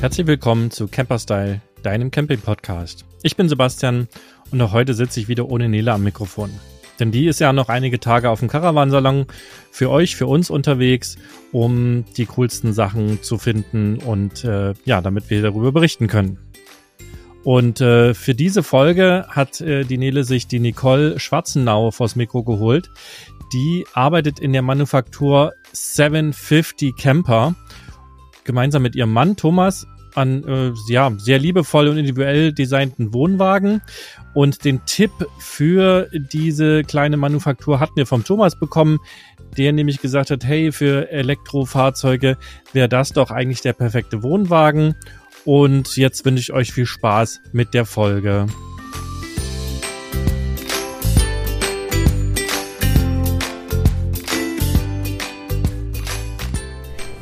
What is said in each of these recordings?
Herzlich willkommen zu Camperstyle, deinem Camping-Podcast. Ich bin Sebastian und auch heute sitze ich wieder ohne Nele am Mikrofon. Denn die ist ja noch einige Tage auf dem Caravansalon für euch, für uns unterwegs, um die coolsten Sachen zu finden und äh, ja, damit wir darüber berichten können. Und äh, für diese Folge hat äh, die Nele sich die Nicole Schwarzenau vors Mikro geholt. Die arbeitet in der Manufaktur 750 Camper gemeinsam mit ihrem Mann Thomas an äh, ja, sehr liebevoll und individuell designten Wohnwagen. Und den Tipp für diese kleine Manufaktur hatten wir vom Thomas bekommen, der nämlich gesagt hat, hey, für Elektrofahrzeuge wäre das doch eigentlich der perfekte Wohnwagen. Und jetzt wünsche ich euch viel Spaß mit der Folge.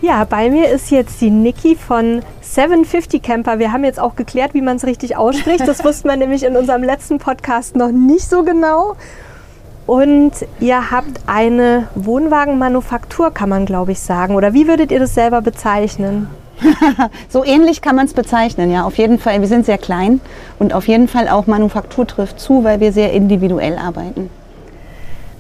Ja, bei mir ist jetzt die Niki von 750 Camper. Wir haben jetzt auch geklärt, wie man es richtig ausspricht. Das wusste man nämlich in unserem letzten Podcast noch nicht so genau. Und ihr habt eine Wohnwagenmanufaktur, kann man glaube ich sagen. Oder wie würdet ihr das selber bezeichnen? so ähnlich kann man es bezeichnen, ja, auf jeden Fall. Wir sind sehr klein und auf jeden Fall auch Manufaktur trifft zu, weil wir sehr individuell arbeiten.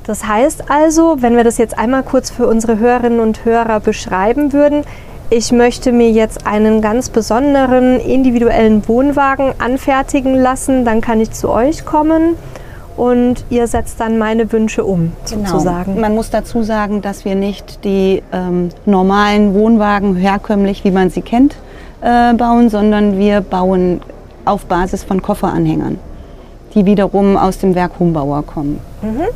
Das heißt also, wenn wir das jetzt einmal kurz für unsere Hörerinnen und Hörer beschreiben würden, ich möchte mir jetzt einen ganz besonderen individuellen Wohnwagen anfertigen lassen, dann kann ich zu euch kommen und ihr setzt dann meine Wünsche um, genau. sozusagen. Man muss dazu sagen, dass wir nicht die ähm, normalen Wohnwagen herkömmlich, wie man sie kennt, äh, bauen, sondern wir bauen auf Basis von Kofferanhängern, die wiederum aus dem Werk Humbauer kommen. Mhm.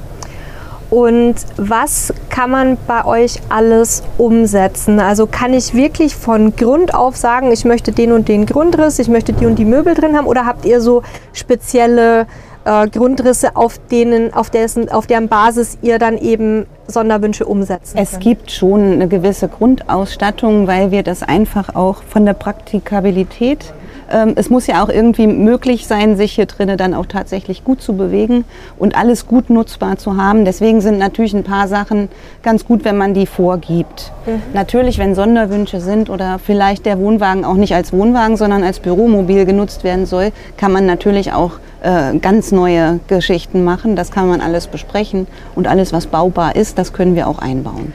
Und was kann man bei euch alles umsetzen? Also kann ich wirklich von Grund auf sagen, ich möchte den und den Grundriss, ich möchte die und die Möbel drin haben? Oder habt ihr so spezielle äh, Grundrisse, auf denen, auf dessen, auf deren Basis ihr dann eben Sonderwünsche umsetzen Es gibt schon eine gewisse Grundausstattung, weil wir das einfach auch von der Praktikabilität ähm, es muss ja auch irgendwie möglich sein, sich hier drinnen dann auch tatsächlich gut zu bewegen und alles gut nutzbar zu haben. Deswegen sind natürlich ein paar Sachen ganz gut, wenn man die vorgibt. Mhm. Natürlich, wenn Sonderwünsche sind oder vielleicht der Wohnwagen auch nicht als Wohnwagen, sondern als Büromobil genutzt werden soll, kann man natürlich auch äh, ganz neue Geschichten machen. Das kann man alles besprechen und alles, was baubar ist, das können wir auch einbauen.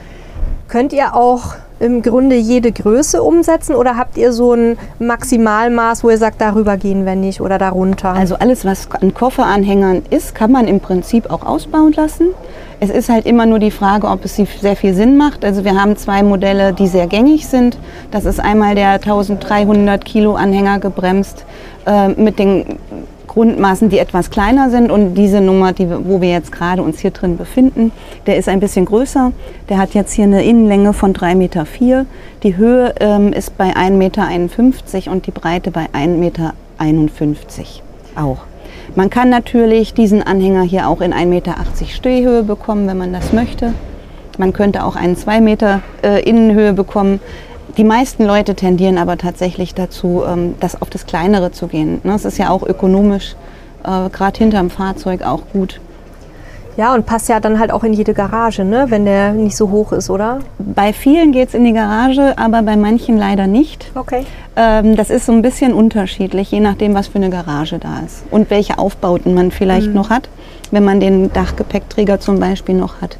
Könnt ihr auch im Grunde jede Größe umsetzen oder habt ihr so ein Maximalmaß, wo ihr sagt, darüber gehen wir nicht oder darunter? Also alles, was an Kofferanhängern ist, kann man im Prinzip auch ausbauen lassen. Es ist halt immer nur die Frage, ob es sehr viel Sinn macht. Also wir haben zwei Modelle, die sehr gängig sind. Das ist einmal der 1300 Kilo Anhänger gebremst äh, mit den Grundmaßen, die etwas kleiner sind. Und diese Nummer, die, wo wir jetzt gerade uns hier drin befinden, der ist ein bisschen größer. Der hat jetzt hier eine Innenlänge von 3,4 Meter. Die Höhe ähm, ist bei 1,51 Meter und die Breite bei 1,51 Meter auch. Man kann natürlich diesen Anhänger hier auch in 1,80 Meter Stehhöhe bekommen, wenn man das möchte. Man könnte auch einen 2 Meter äh, Innenhöhe bekommen. Die meisten Leute tendieren aber tatsächlich dazu, ähm, das auf das Kleinere zu gehen. Das ne, ist ja auch ökonomisch, äh, gerade hinterm Fahrzeug auch gut. Ja, und passt ja dann halt auch in jede Garage, ne? wenn der nicht so hoch ist, oder? Bei vielen geht es in die Garage, aber bei manchen leider nicht. Okay. Ähm, das ist so ein bisschen unterschiedlich, je nachdem, was für eine Garage da ist und welche Aufbauten man vielleicht mhm. noch hat. Wenn man den Dachgepäckträger zum Beispiel noch hat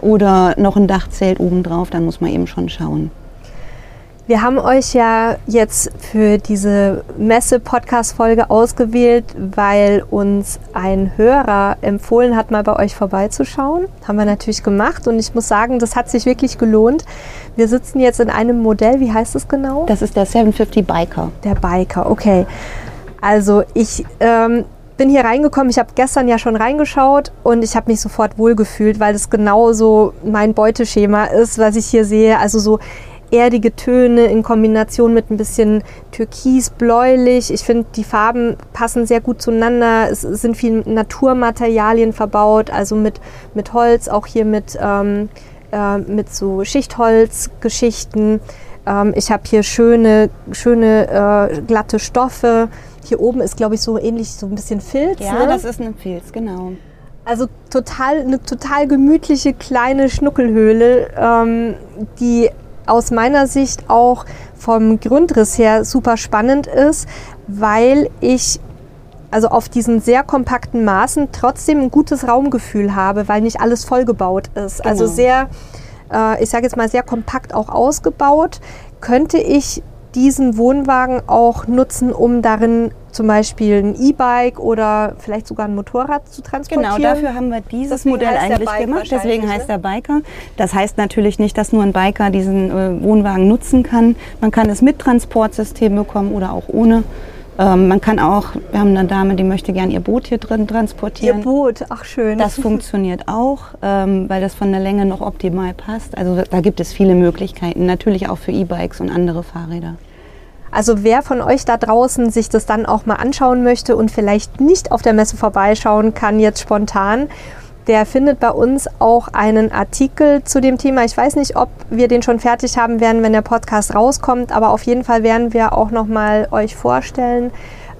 oder noch ein Dachzelt obendrauf, dann muss man eben schon schauen. Wir haben euch ja jetzt für diese Messe-Podcast-Folge ausgewählt, weil uns ein Hörer empfohlen hat, mal bei euch vorbeizuschauen. Haben wir natürlich gemacht und ich muss sagen, das hat sich wirklich gelohnt. Wir sitzen jetzt in einem Modell, wie heißt es genau? Das ist der 750 Biker. Der Biker, okay. Also ich ähm, bin hier reingekommen, ich habe gestern ja schon reingeschaut und ich habe mich sofort wohlgefühlt, weil das genau so mein Beuteschema ist, was ich hier sehe. Also so erdige Töne in Kombination mit ein bisschen türkis-bläulich. Ich finde, die Farben passen sehr gut zueinander. Es sind viele Naturmaterialien verbaut, also mit, mit Holz, auch hier mit, ähm, äh, mit so Schichtholzgeschichten. Ähm, ich habe hier schöne, schöne äh, glatte Stoffe. Hier oben ist, glaube ich, so ähnlich so ein bisschen Filz. Ja, ne? das ist ein Filz, genau. Also total, eine total gemütliche kleine Schnuckelhöhle, ähm, die aus meiner Sicht auch vom Grundriss her super spannend ist, weil ich also auf diesen sehr kompakten Maßen trotzdem ein gutes Raumgefühl habe, weil nicht alles vollgebaut ist. Also Genau. sehr, äh, ich sage jetzt mal sehr kompakt auch ausgebaut. Könnte ich diesen Wohnwagen auch nutzen, um darin zum Beispiel ein E-Bike oder vielleicht sogar ein Motorrad zu transportieren? Genau, dafür haben wir dieses Deswegen Modell eigentlich gemacht. Deswegen heißt ne? der Biker. Das heißt natürlich nicht, dass nur ein Biker diesen äh, Wohnwagen nutzen kann. Man kann es mit Transportsystem bekommen oder auch ohne. Ähm, man kann auch, wir haben eine Dame, die möchte gern ihr Boot hier drin Ihr transportieren. Boot, ach schön. Das funktioniert auch, ähm, weil das von der Länge noch optimal passt. Also da gibt es viele Möglichkeiten, natürlich auch für E-Bikes und andere Fahrräder. Also wer von euch da draußen sich das dann auch mal anschauen möchte und vielleicht nicht auf der Messe vorbeischauen kann jetzt spontan, der findet bei uns auch einen Artikel zu dem Thema. Ich weiß nicht, ob wir den schon fertig haben werden, wenn der Podcast rauskommt, aber auf jeden Fall werden wir auch noch mal euch vorstellen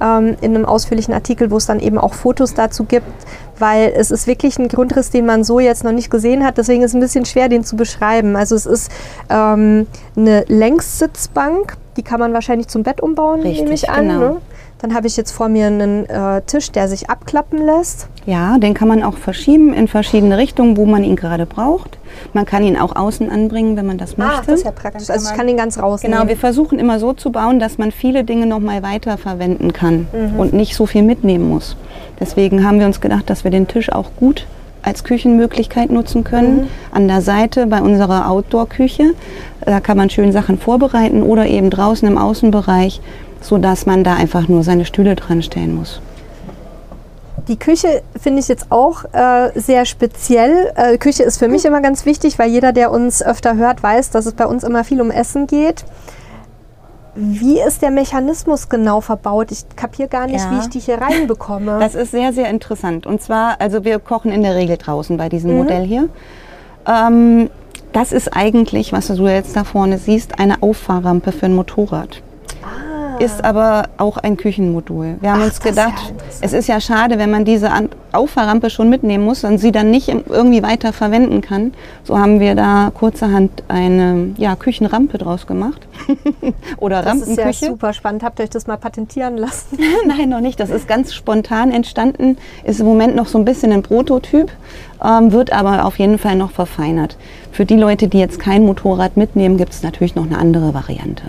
ähm, in einem ausführlichen Artikel, wo es dann eben auch Fotos dazu gibt, weil es ist wirklich ein Grundriss, den man so jetzt noch nicht gesehen hat. Deswegen ist es ein bisschen schwer, den zu beschreiben. Also es ist ähm, eine Längssitzbank, die kann man wahrscheinlich zum Bett umbauen, Richtig, nehme ich an. genau. Ne? Dann habe ich jetzt vor mir einen äh, Tisch, der sich abklappen lässt. Ja, den kann man auch verschieben in verschiedene Richtungen, wo man ihn gerade braucht. Man kann ihn auch außen anbringen, wenn man das möchte. Ah, das ist ja praktisch. Also ich kann den ganz rausnehmen. Genau, wir versuchen immer so zu bauen, dass man viele Dinge noch mal weiter verwenden kann Mhm. und nicht so viel mitnehmen muss. Deswegen haben wir uns gedacht, dass wir den Tisch auch gut als Küchenmöglichkeit nutzen können. Mhm. An der Seite bei unserer Outdoor-Küche, da kann man schön Sachen vorbereiten oder eben draußen im Außenbereich, sodass man da einfach nur seine Stühle dran stellen muss. Die Küche finde ich jetzt auch äh, sehr speziell. Äh, Küche ist für mich immer ganz wichtig, weil jeder, der uns öfter hört, weiß, dass es bei uns immer viel um Essen geht. Wie ist der Mechanismus genau verbaut? Ich kapiere gar nicht, Ja. wie ich die hier reinbekomme. Das ist sehr, sehr interessant. Und zwar, also wir kochen in der Regel draußen bei diesem Mhm. Modell hier. Ähm, das ist eigentlich, was du jetzt da vorne siehst, eine Auffahrrampe für ein Motorrad. Ist aber auch ein Küchenmodul. Wir haben. Ach, uns das ist ja gedacht, es ist ja schade, wenn man diese Auffahrrampe schon mitnehmen muss und sie dann nicht irgendwie weiter verwenden kann. So haben wir da kurzerhand eine ja, Küchenrampe draus gemacht. Oder das ist ja Rampenküche. super spannend. Habt ihr euch das mal patentieren lassen? Nein, noch nicht. Das ist ganz spontan entstanden. Ist im Moment noch so ein bisschen ein Prototyp, ähm, wird aber auf jeden Fall noch verfeinert. Für die Leute, die jetzt kein Motorrad mitnehmen, gibt es natürlich noch eine andere Variante.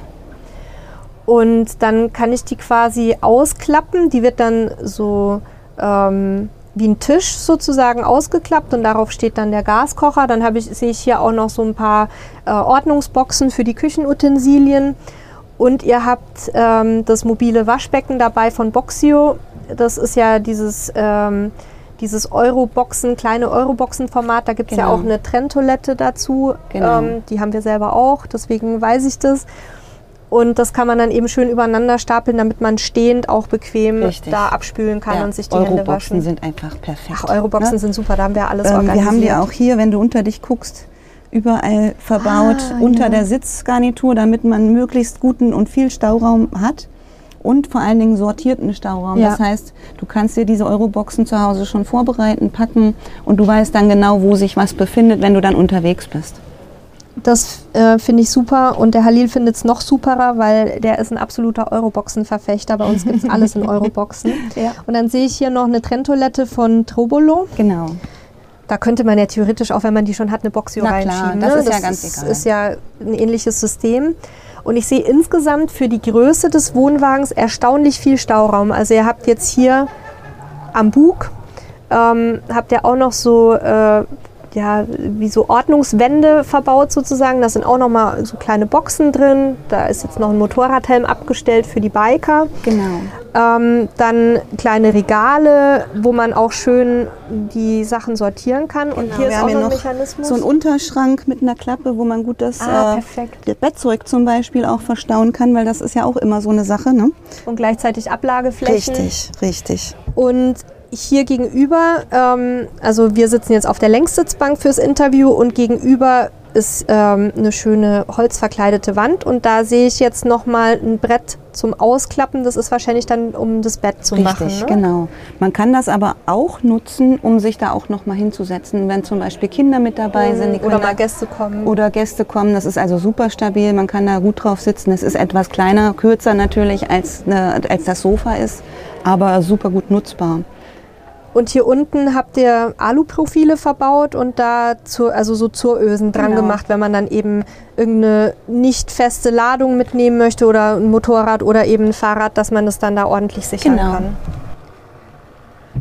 Und dann kann ich die quasi ausklappen. Die wird dann so ähm, wie ein Tisch sozusagen ausgeklappt und darauf steht dann der Gaskocher. Dann habe ich, sehe ich hier auch noch so ein paar äh, Ordnungsboxen für die Küchenutensilien. Und ihr habt ähm, das mobile Waschbecken dabei von Boxio. Das ist ja dieses, ähm, dieses Euroboxen, kleine Euroboxen-Format. Da gibt es ja Genau. auch eine Trenntoilette dazu. Genau. Ähm, die haben wir selber auch, deswegen weiß ich das. Und das kann man dann eben schön übereinander stapeln, damit man stehend auch bequem Richtig. da abspülen kann und sich die Hände Euroboxen waschen. sind einfach perfekt. Ach, Euroboxen ne? sind super, da haben wir alles ähm, organisiert. Wir haben die auch hier, wenn du unter dich guckst, überall verbaut Ah, unter ja. der Sitzgarnitur, damit man möglichst guten und viel Stauraum hat. Und vor allen Dingen sortierten Stauraum. Ja. Das heißt, du kannst dir diese Euroboxen zu Hause schon vorbereiten, packen und du weißt dann genau, wo sich was befindet, wenn du dann unterwegs bist. Das äh, finde ich super und der Halil findet es noch superer, weil der ist ein absoluter Euroboxen-Verfechter. Bei uns gibt es alles in Euroboxen. Ja. Und dann sehe ich hier noch eine Trenntoilette von Trobolo. Genau. Da könnte man ja theoretisch, auch wenn man die schon hat, eine Boxio Na klar, reinschieben. das ne? ist ja ganz ist, egal. ist ja ein ähnliches System. Und ich sehe insgesamt für die Größe des Wohnwagens erstaunlich viel Stauraum. Also ihr habt jetzt hier am Bug, ähm, habt ihr auch noch so, äh, ja, wie so Ordnungswände verbaut sozusagen. Da sind auch noch mal so kleine Boxen drin. Da ist jetzt noch ein Motorradhelm abgestellt für die Biker. Genau. Ähm, dann kleine Regale, wo man auch schön die Sachen sortieren kann. Und hier Genau, wir ist auch noch ein Mechanismus. so einen Unterschrank mit einer Klappe, wo man gut das Ah, äh, das Bettzeug zum Beispiel auch verstauen kann, weil das ist ja auch immer so eine Sache. Ne? und gleichzeitig Ablageflächen. richtig. Und hier gegenüber, ähm, also wir sitzen jetzt auf der Längssitzbank fürs Interview und gegenüber ist ähm, eine schöne holzverkleidete Wand und da sehe ich jetzt nochmal ein Brett zum Ausklappen. Das ist wahrscheinlich dann, um das Bett zu Richtig, machen. Ne? genau. Man kann das aber auch nutzen, um sich da auch nochmal hinzusetzen, wenn zum Beispiel Kinder mit dabei sind. Die Oder mal Gäste kommen. oder Gäste kommen. Das ist also super stabil. Man kann da gut drauf sitzen. Es ist etwas kleiner, kürzer natürlich, als, eine, als das Sofa ist, aber super gut nutzbar. Und hier unten habt ihr Aluprofile verbaut und da zur, also so Zurösen dran Genau. gemacht, wenn man dann eben irgendeine nicht feste Ladung mitnehmen möchte oder ein Motorrad oder eben ein Fahrrad, dass man das dann da ordentlich sichern Genau. kann.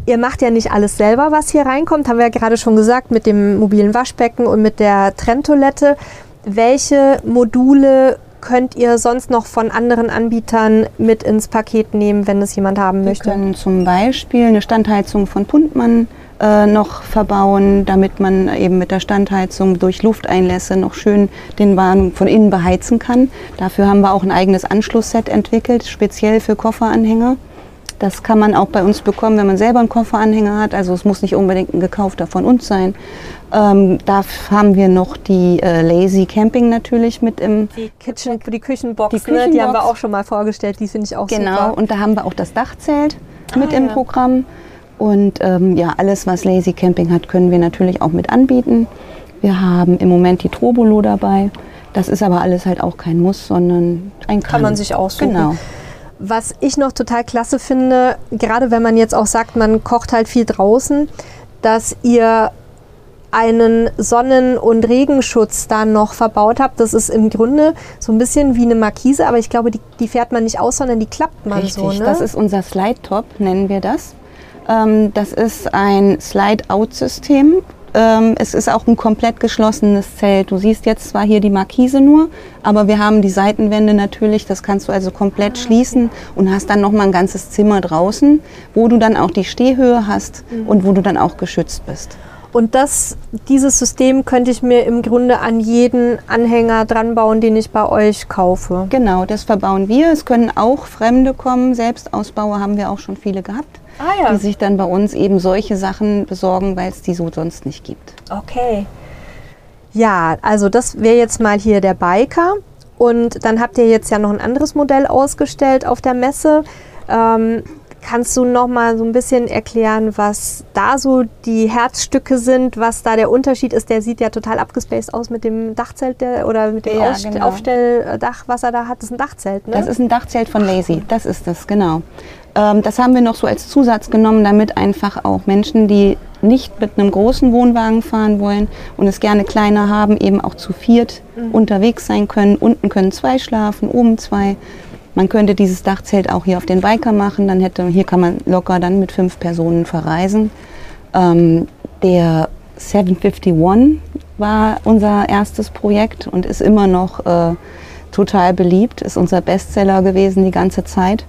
Ihr macht ja nicht alles selber, was hier reinkommt, haben wir ja gerade schon gesagt, mit dem mobilen Waschbecken und mit der Trenntoilette. Welche Module könnt ihr sonst noch von anderen Anbietern mit ins Paket nehmen, wenn es jemand haben Wir möchte? können zum Beispiel eine Standheizung von Puntmann äh, noch verbauen, damit man eben mit der Standheizung durch Lufteinlässe noch schön den Wagen von innen beheizen kann. Dafür haben wir auch ein eigenes Anschlussset entwickelt, speziell für Kofferanhänger. Das kann man auch bei uns bekommen, wenn man selber einen Kofferanhänger hat. Also es muss nicht unbedingt ein gekaufter von uns sein. Ähm, da haben wir noch die äh, Lazy Camping natürlich mit im Die Kitchen, die Küchenbox, Die Ne, die haben wir Küchenbox. auch schon mal vorgestellt, die finde ich auch Genau, super. und da haben wir auch das Dachzelt mit Ah, im ja. Programm. Und ähm, ja, alles, was Lazy Camping hat, können wir natürlich auch mit anbieten. Wir haben im Moment die Trobolo dabei. Das ist aber alles halt auch kein Muss, sondern ein Kann man sich aussuchen. Genau. Was ich noch total klasse finde, gerade wenn man jetzt auch sagt, man kocht halt viel draußen, dass ihr einen Sonnen- und Regenschutz da noch verbaut habt. Das ist im Grunde so ein bisschen wie eine Markise, aber ich glaube, die, die fährt man nicht aus, sondern die klappt man Richtig, so. Ne? das ist unser Slide-Top, nennen wir das. Ähm, das ist ein Slide-Out-System. Ähm, es ist auch ein komplett geschlossenes Zelt. Du siehst jetzt zwar hier die Markise nur, aber wir haben die Seitenwände natürlich. Das kannst du also komplett schließen und hast dann noch mal ein ganzes Zimmer draußen, wo du dann auch die Stehhöhe hast und wo du dann auch geschützt bist. Und das, dieses System könnte ich mir im Grunde an jeden Anhänger dran bauen, den ich bei euch kaufe. Genau, das verbauen wir. Es können auch Fremde kommen. Selbstausbauer haben wir auch schon viele gehabt, Ah die sich dann bei uns eben solche Sachen besorgen, weil es die so sonst nicht gibt. Okay. Ja, also das wäre jetzt mal hier der Biker. Und dann habt ihr jetzt ja noch ein anderes Modell ausgestellt auf der Messe. Ähm, kannst du noch mal so ein bisschen erklären, was da so die Herzstücke sind, was da der Unterschied ist? Der sieht ja total abgespaced aus mit dem Dachzelt der, oder mit dem Ja, Ausst- genau. Aufstelldach, was er da hat. Das ist ein Dachzelt, ne? Das ist ein Dachzelt von Lazy, das ist das, genau. Ähm, das haben wir noch so als Zusatz genommen, damit einfach auch Menschen, die nicht mit einem großen Wohnwagen fahren wollen und es gerne kleiner haben, eben auch zu viert unterwegs sein können. Unten können zwei schlafen, oben zwei. Man könnte dieses Dachzelt auch hier auf den Biker machen, dann hätte, hier kann man locker dann mit fünf Personen verreisen. Ähm, der 751 war unser erstes Projekt und ist immer noch äh, total beliebt, ist unser Bestseller gewesen die ganze Zeit,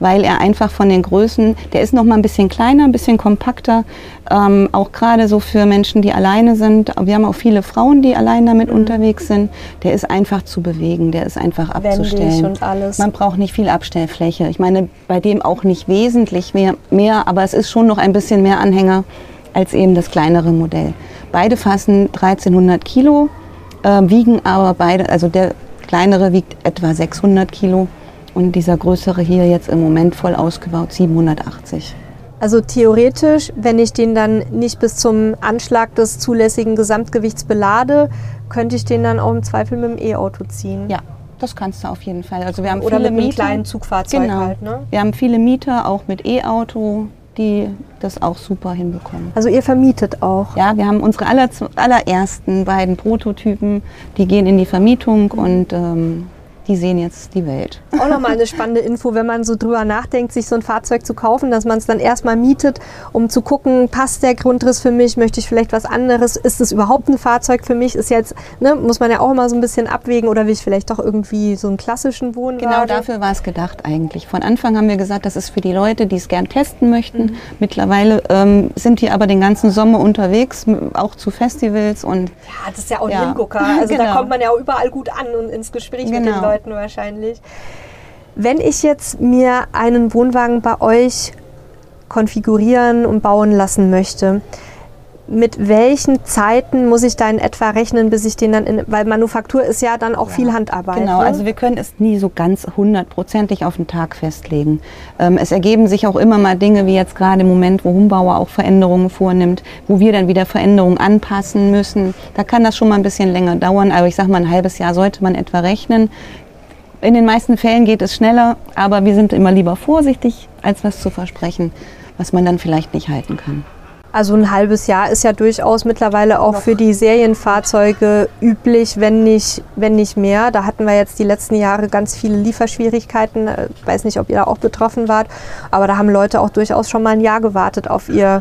weil er einfach von den Größen, der ist noch mal ein bisschen kleiner, ein bisschen kompakter, ähm, auch gerade so für Menschen, die alleine sind. Wir haben auch viele Frauen, die allein damit unterwegs sind. Der ist einfach zu bewegen, der ist einfach abzustellen. Wendig und alles. Man braucht nicht viel Abstellfläche. Ich meine, bei dem auch nicht wesentlich mehr, mehr, aber es ist schon noch ein bisschen mehr Anhänger als eben das kleinere Modell. Beide fassen 1300 Kilo, äh, wiegen aber beide, also der kleinere wiegt etwa 600 Kilo und dieser größere hier jetzt im Moment voll ausgebaut 780. Also theoretisch, wenn ich den dann nicht bis zum Anschlag des zulässigen Gesamtgewichts belade, könnte ich den dann auch im Zweifel mit dem E-Auto ziehen. Ja, das kannst du auf jeden Fall. Also wir haben Oder viele mit einem Mieter. kleinen Zugfahrzeug Genau. halt. Ne? Wir haben viele Mieter, auch mit E-Auto, die das auch super hinbekommen. Also ihr vermietet auch. Ja, wir haben unsere aller, allerersten beiden Prototypen, die gehen in die Vermietung und ähm, die sehen jetzt die Welt. Auch nochmal eine spannende Info, wenn man so drüber nachdenkt, sich so ein Fahrzeug zu kaufen, dass man es dann erstmal mietet, um zu gucken, passt der Grundriss für mich, möchte ich vielleicht was anderes, ist es überhaupt ein Fahrzeug für mich, ist jetzt, ne, muss man ja auch immer so ein bisschen abwägen oder will ich vielleicht doch irgendwie so einen klassischen Wohnwagen. Genau dafür war es gedacht eigentlich. Von Anfang haben wir gesagt, das ist für die Leute, die es gern testen möchten. Mittlerweile ähm, sind die aber den ganzen Sommer unterwegs, auch zu Festivals und Ja, das ist ja auch ein Ja. Hingucker. Also da Genau. kommt man ja auch überall gut an und ins Gespräch mit den Genau. Leuten wahrscheinlich. Wenn ich jetzt mir einen Wohnwagen bei euch konfigurieren und bauen lassen möchte, mit welchen Zeiten muss ich da in etwa rechnen, bis ich den dann in, weil Manufaktur ist ja dann auch ja, viel Handarbeit. Genau, ne? also wir können es nie so ganz hundertprozentig auf den Tag festlegen. Ähm, es ergeben sich auch immer mal Dinge, wie jetzt gerade im Moment, wo Humbauer auch Veränderungen vornimmt, wo wir dann wieder Veränderungen anpassen müssen. Da kann das schon mal ein bisschen länger dauern, aber ich sage mal, ein halbes Jahr sollte man etwa rechnen. In den meisten Fällen geht es schneller, aber wir sind immer lieber vorsichtig, als was zu versprechen, was man dann vielleicht nicht halten kann. Also ein halbes Jahr ist ja durchaus mittlerweile auch für die Serienfahrzeuge üblich, wenn nicht, wenn nicht mehr. Da hatten wir jetzt die letzten Jahre ganz viele Lieferschwierigkeiten. Ich weiß nicht, ob ihr da auch betroffen wart, aber da haben Leute auch durchaus schon mal ein Jahr gewartet auf ihr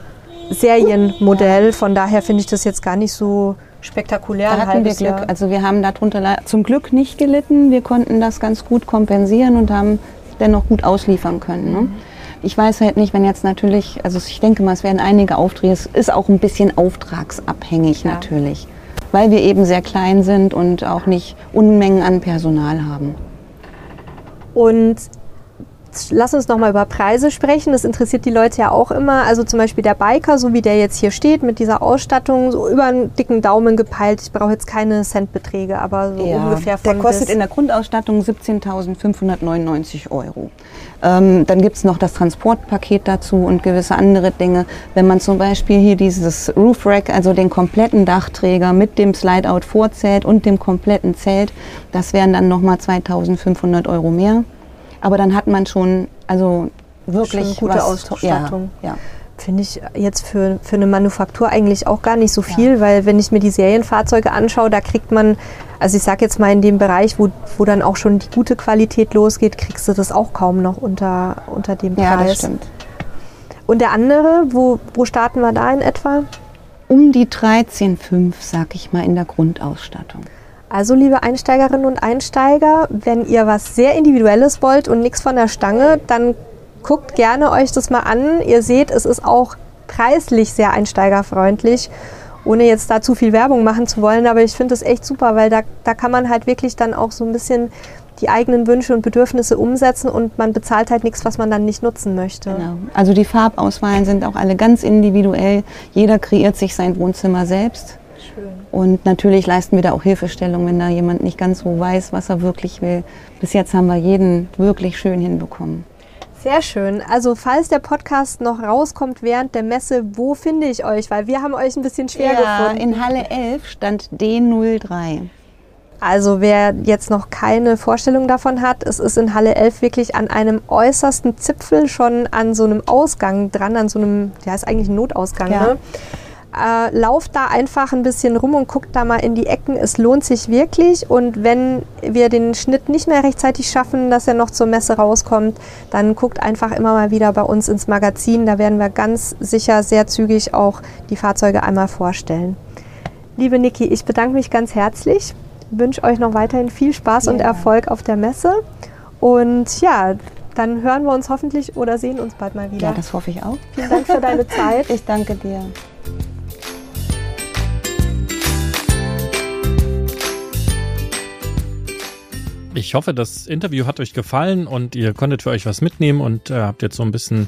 Serienmodell. Von daher finde ich das jetzt gar nicht so spektakulär. Da hatten wir Glück. Jahr. Also wir haben darunter zum Glück nicht gelitten. Wir konnten das ganz gut kompensieren und haben dennoch gut ausliefern können. Ne? Mhm. Ich weiß halt nicht, wenn jetzt natürlich, also ich denke mal, es werden einige Aufträge, es ist auch ein bisschen auftragsabhängig ja. natürlich, weil wir eben sehr klein sind und auch nicht Unmengen an Personal haben. Und lass uns noch mal über Preise sprechen. Das interessiert die Leute ja auch immer. Also zum Beispiel der Biker, so wie der jetzt hier steht, mit dieser Ausstattung, so über einen dicken Daumen gepeilt. Ich brauche jetzt keine Centbeträge, aber so ja, ungefähr von Der kostet in der Grundausstattung 17.599 Euro. Ähm, dann gibt es noch das Transportpaket dazu und gewisse andere Dinge. Wenn man zum Beispiel hier dieses Roof Rack, also den kompletten Dachträger mit dem Slide-Out vorzählt und dem kompletten Zelt, das wären dann nochmal 2.500 Euro mehr. Aber dann hat man schon, also wirklich schon gute was, Ausstattung. Ja, ja. Finde ich jetzt für, für eine Manufaktur eigentlich auch gar nicht so viel, ja. weil wenn ich mir die Serienfahrzeuge anschaue, da kriegt man, also ich sage jetzt mal in dem Bereich, wo, wo dann auch schon die gute Qualität losgeht, kriegst du das auch kaum noch unter, unter dem Preis. Ja, das stimmt. Und der andere, wo, wo starten wir da in etwa? Um die 13,5, sag ich mal, in der Grundausstattung. Also, liebe Einsteigerinnen und Einsteiger, wenn ihr was sehr Individuelles wollt und nichts von der Stange, dann guckt gerne euch das mal an. Ihr seht, es ist auch preislich sehr einsteigerfreundlich, ohne jetzt da zu viel Werbung machen zu wollen. Aber ich finde es echt super, weil da, da kann man halt wirklich dann auch so ein bisschen die eigenen Wünsche und Bedürfnisse umsetzen und man bezahlt halt nichts, was man dann nicht nutzen möchte. Genau. Also die Farbauswahlen sind auch alle ganz individuell. Jeder kreiert sich sein Wohnzimmer selbst. Und natürlich leisten wir da auch Hilfestellung, wenn da jemand nicht ganz so weiß, was er wirklich will. Bis jetzt haben wir jeden wirklich schön hinbekommen. Sehr schön. Also falls der Podcast noch rauskommt während der Messe, wo finde ich euch? Weil wir haben euch ein bisschen schwer ja, gefunden. In Halle 11 stand D03. Also wer jetzt noch keine Vorstellung davon hat, es ist in Halle 11 wirklich an einem äußersten Zipfel schon an so einem Ausgang dran, an so einem, ja ist eigentlich ein Notausgang, ja. ne? Äh, lauft da einfach ein bisschen rum und guckt da mal in die Ecken. Es lohnt sich wirklich. Und wenn wir den Schnitt nicht mehr rechtzeitig schaffen, dass er noch zur Messe rauskommt, dann guckt einfach immer mal wieder bei uns ins Magazin. Da werden wir ganz sicher sehr zügig auch die Fahrzeuge einmal vorstellen. Liebe Niki, ich bedanke mich ganz herzlich. Wünsche euch noch weiterhin viel Spaß ja. und Erfolg auf der Messe. Und ja, dann hören wir uns hoffentlich oder sehen uns bald mal wieder. Ja, das hoffe ich auch. Vielen Dank für deine Zeit. Ich danke dir. Ich hoffe, das Interview hat euch gefallen und ihr konntet für euch was mitnehmen und äh, habt jetzt so ein bisschen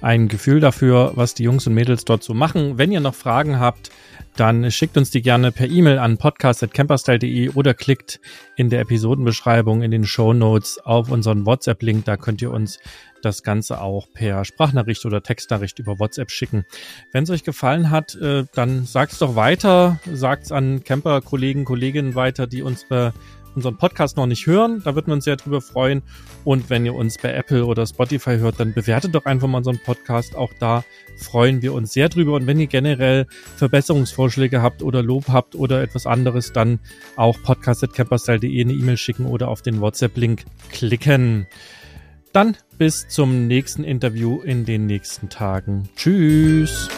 ein Gefühl dafür, was die Jungs und Mädels dort so machen. Wenn ihr noch Fragen habt, dann schickt uns die gerne per E-Mail an podcast.camperstyle.de oder klickt in der Episodenbeschreibung in den Show Notes auf unseren WhatsApp-Link. Da könnt ihr uns das Ganze auch per Sprachnachricht oder Textnachricht über WhatsApp schicken. Wenn es euch gefallen hat, äh, dann sagt's doch weiter, sagt's an Camper-Kollegen, Kolleginnen weiter, die unsere unseren Podcast noch nicht hören, da würden wir uns sehr drüber freuen. Und wenn ihr uns bei Apple oder Spotify hört, dann bewertet doch einfach mal unseren Podcast. Auch da freuen wir uns sehr drüber. Und wenn ihr generell Verbesserungsvorschläge habt oder Lob habt oder etwas anderes, dann auch podcast.camperstyle.de eine E-Mail schicken oder auf den WhatsApp-Link klicken. Dann bis zum nächsten Interview in den nächsten Tagen. Tschüss.